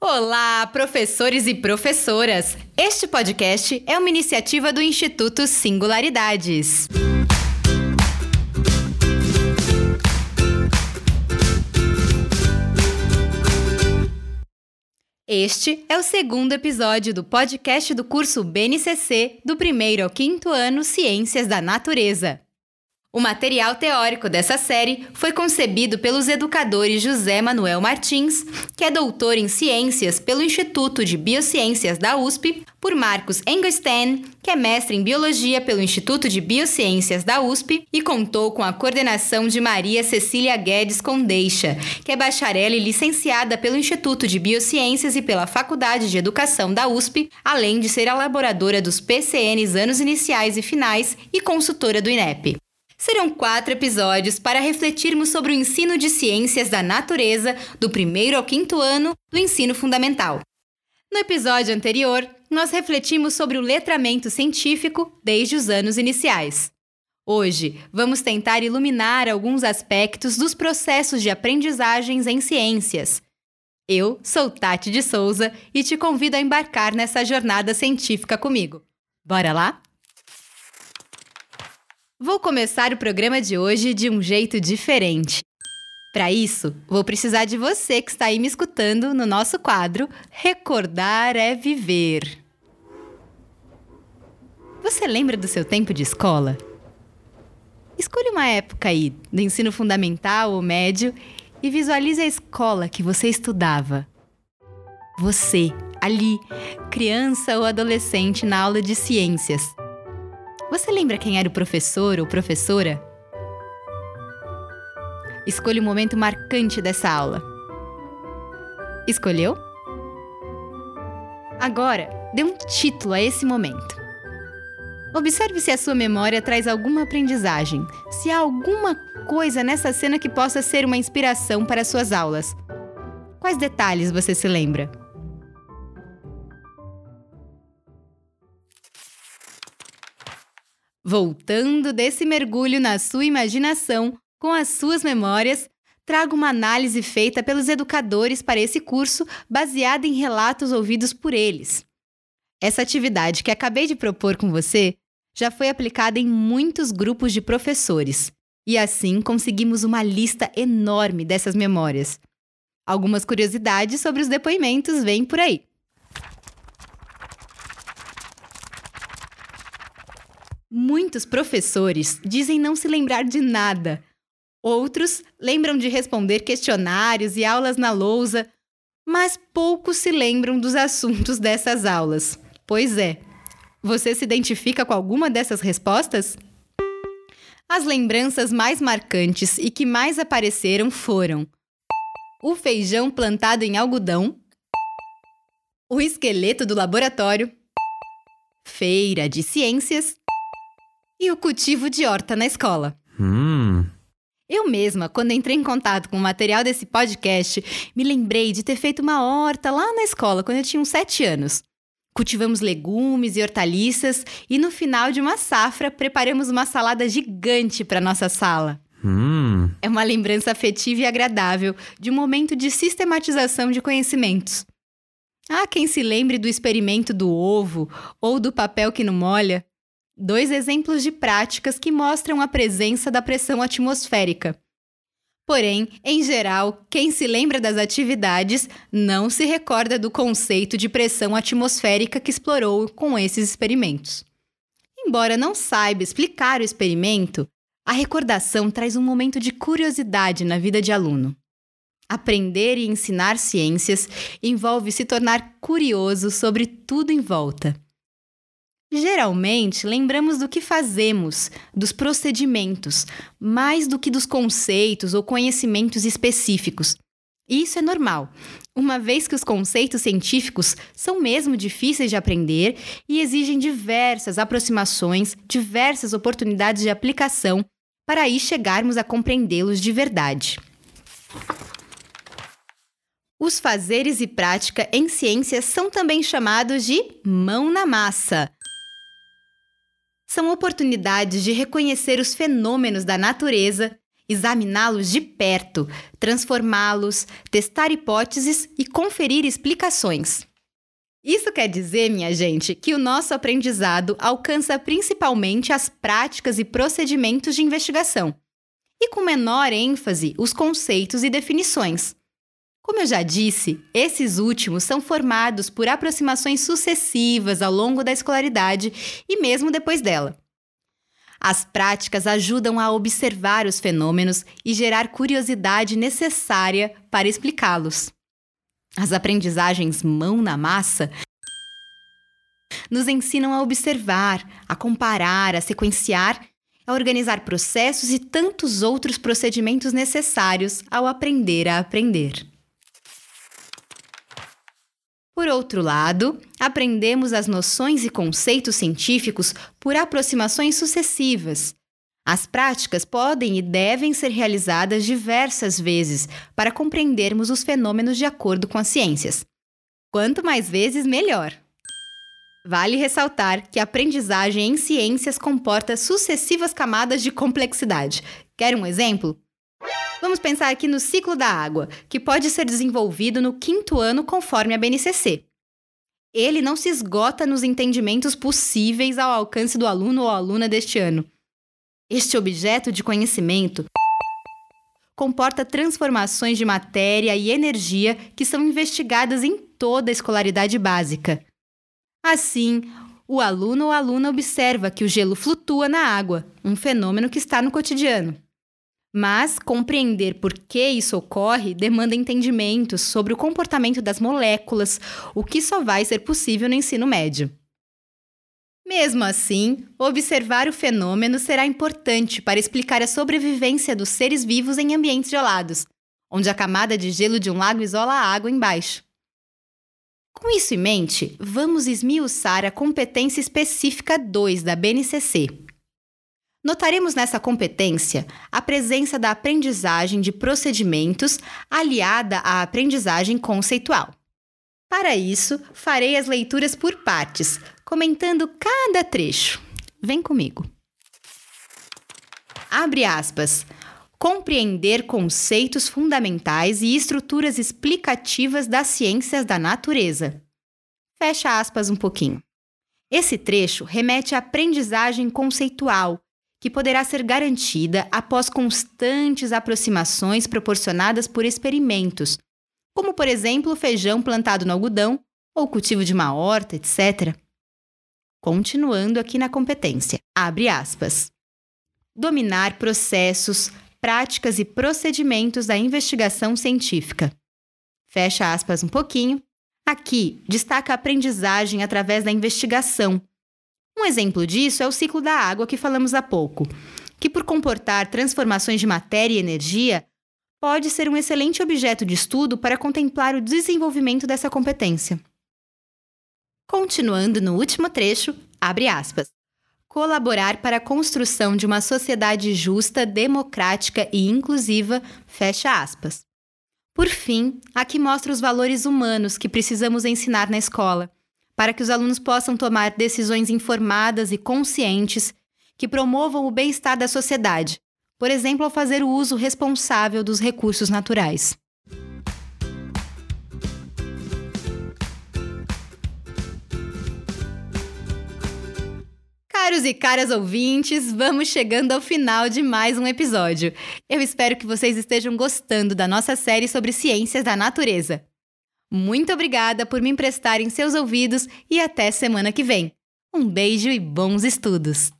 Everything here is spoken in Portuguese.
Olá, professores e professoras! Este podcast é uma iniciativa do Instituto Singularidades. Este é o segundo episódio do podcast do curso BNCC do primeiro ao quinto ano Ciências da Natureza. O material teórico dessa série foi concebido pelos educadores José Manuel Martins, que é doutor em ciências pelo Instituto de Biociências da USP, por Marcos Engelstein, que é mestre em biologia pelo Instituto de Biociências da USP, e contou com a coordenação de Maria Cecília Guedes Condeixa, que é bacharel e licenciada pelo Instituto de Biociências e pela Faculdade de Educação da USP, além de ser elaboradora dos PCNs anos iniciais e finais e consultora do INEP. Serão quatro episódios para refletirmos sobre o ensino de ciências da natureza do primeiro ao quinto ano do ensino fundamental. No episódio anterior, nós refletimos sobre o letramento científico desde os anos iniciais. Hoje, vamos tentar iluminar alguns aspectos dos processos de aprendizagens em ciências. Eu sou Tati de Souza e te convido a embarcar nessa jornada científica comigo. Bora lá? Vou começar o programa de hoje de um jeito diferente. Para isso, vou precisar de você que está aí me escutando no nosso quadro Recordar é Viver. Você lembra do seu tempo de escola? Escolha uma época aí, do ensino fundamental ou médio, e visualize a escola que você estudava. Você, ali, criança ou adolescente na aula de ciências você lembra quem era o professor ou professora? Escolha o momento marcante dessa aula. Escolheu? Agora, dê um título a esse momento. Observe se a sua memória traz alguma aprendizagem, se há alguma coisa nessa cena que possa ser uma inspiração para suas aulas. Quais detalhes você se lembra? Voltando desse mergulho na sua imaginação, com as suas memórias, trago uma análise feita pelos educadores para esse curso, baseada em relatos ouvidos por eles. Essa atividade que acabei de propor com você já foi aplicada em muitos grupos de professores, e assim conseguimos uma lista enorme dessas memórias. Algumas curiosidades sobre os depoimentos vêm por aí. Muitos professores dizem não se lembrar de nada. Outros lembram de responder questionários e aulas na lousa, mas poucos se lembram dos assuntos dessas aulas. Pois é. Você se identifica com alguma dessas respostas? As lembranças mais marcantes e que mais apareceram foram o feijão plantado em algodão, o esqueleto do laboratório, feira de ciências e o cultivo de horta na escola. Hum. Eu mesma, quando entrei em contato com o material desse podcast, me lembrei de ter feito uma horta lá na escola, quando eu tinha uns sete anos. Cultivamos legumes e hortaliças e no final de uma safra preparamos uma salada gigante para nossa sala. Hum. É uma lembrança afetiva e agradável de um momento de sistematização de conhecimentos. Há quem se lembre do experimento do ovo ou do papel que não molha, dois exemplos de práticas que mostram a presença da pressão atmosférica. Porém, em geral, quem se lembra das atividades não se recorda do conceito de pressão atmosférica que explorou com esses experimentos. Embora não saiba explicar o experimento, a recordação traz um momento de curiosidade na vida de aluno. Aprender e ensinar ciências envolve se tornar curioso sobre tudo em volta. Geralmente, lembramos do que fazemos, dos procedimentos, mais do que dos conceitos ou conhecimentos específicos. E isso é normal, uma vez que os conceitos científicos são mesmo difíceis de aprender e exigem diversas aproximações, diversas oportunidades de aplicação para aí chegarmos a compreendê-los de verdade. Os fazeres e prática em ciências são também chamados de mão na massa são oportunidades de reconhecer os fenômenos da natureza examiná-los de perto, transformá-los, testar hipóteses e conferir explicações. Isso quer dizer, minha gente, que o nosso aprendizado alcança principalmente as práticas e procedimentos de investigação, e com menor ênfase os conceitos e definições. Como eu já disse, esses últimos são formados por aproximações sucessivas ao longo da escolaridade e mesmo depois dela. As práticas ajudam a observar os fenômenos e gerar curiosidade necessária para explicá-los. As aprendizagens mão na massa nos ensinam a observar, a comparar, a sequenciar, a organizar processos e tantos outros procedimentos necessários ao aprender a aprender. Por outro lado, aprendemos as noções e conceitos científicos por aproximações sucessivas. As práticas podem e devem ser realizadas diversas vezes para compreendermos os fenômenos de acordo com as ciências. Quanto mais vezes, melhor. Vale ressaltar que a aprendizagem em ciências comporta sucessivas camadas de complexidade. Quer um exemplo? Vamos pensar aqui no ciclo da água, que pode ser desenvolvido no quinto ano conforme a BNCC. Ele não se esgota nos entendimentos possíveis ao alcance do aluno ou aluna deste ano. Este objeto de conhecimento comporta transformações de matéria e energia que são investigadas em toda a escolaridade básica. Assim, o aluno ou aluna observa que o gelo flutua na água, um fenômeno que está no cotidiano. Mas compreender por que isso ocorre demanda entendimentos sobre o comportamento das moléculas, o que só vai ser possível no ensino médio. Mesmo assim, observar o fenômeno será importante para explicar a sobrevivência dos seres vivos em ambientes gelados, onde a camada de gelo de um lago isola a água embaixo. Com isso em mente, vamos esmiuçar a competência específica 2 da BNCC, Notaremos nessa competência a presença da aprendizagem de procedimentos aliada à aprendizagem conceitual. Para isso, farei as leituras por partes, comentando cada trecho. Vem comigo. Abre aspas. Compreender conceitos fundamentais e estruturas explicativas das ciências da natureza. Fecha aspas um pouquinho. Esse trecho remete à aprendizagem conceitual, que poderá ser garantida após constantes aproximações proporcionadas por experimentos, como, por exemplo, feijão plantado no algodão ou cultivo de uma horta, etc. Continuando aqui na competência, abre aspas. Dominar processos, práticas e procedimentos da investigação científica. Fecha aspas um pouquinho. Aqui destaca a aprendizagem através da investigação, um exemplo disso é o ciclo da água que falamos há pouco, que, por comportar transformações de matéria e energia, pode ser um excelente objeto de estudo para contemplar o desenvolvimento dessa competência. Continuando no último trecho, abre aspas. Colaborar para a construção de uma sociedade justa, democrática e inclusiva, fecha aspas. Por fim, aqui mostra os valores humanos que precisamos ensinar na escola para que os alunos possam tomar decisões informadas e conscientes que promovam o bem-estar da sociedade, por exemplo, ao fazer o uso responsável dos recursos naturais. Caros e caras ouvintes, vamos chegando ao final de mais um episódio. Eu espero que vocês estejam gostando da nossa série sobre ciências da natureza. Muito obrigada por me emprestarem seus ouvidos e até semana que vem. Um beijo e bons estudos!